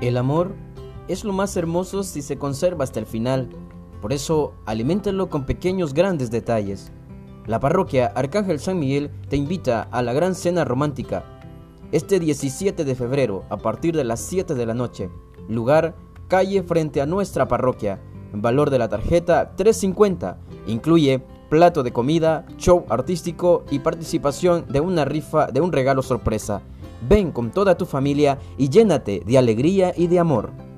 El amor es lo más hermoso si se conserva hasta el final. Por eso, aliméntalo con pequeños grandes detalles. La parroquia Arcángel San Miguel te invita a la gran cena romántica. Este 17 de febrero, a partir de las 7 de la noche. Lugar, calle frente a nuestra parroquia. Valor de la tarjeta 350. Incluye plato de comida, show artístico y participación de una rifa de un regalo sorpresa. Ven con toda tu familia y llénate de alegría y de amor.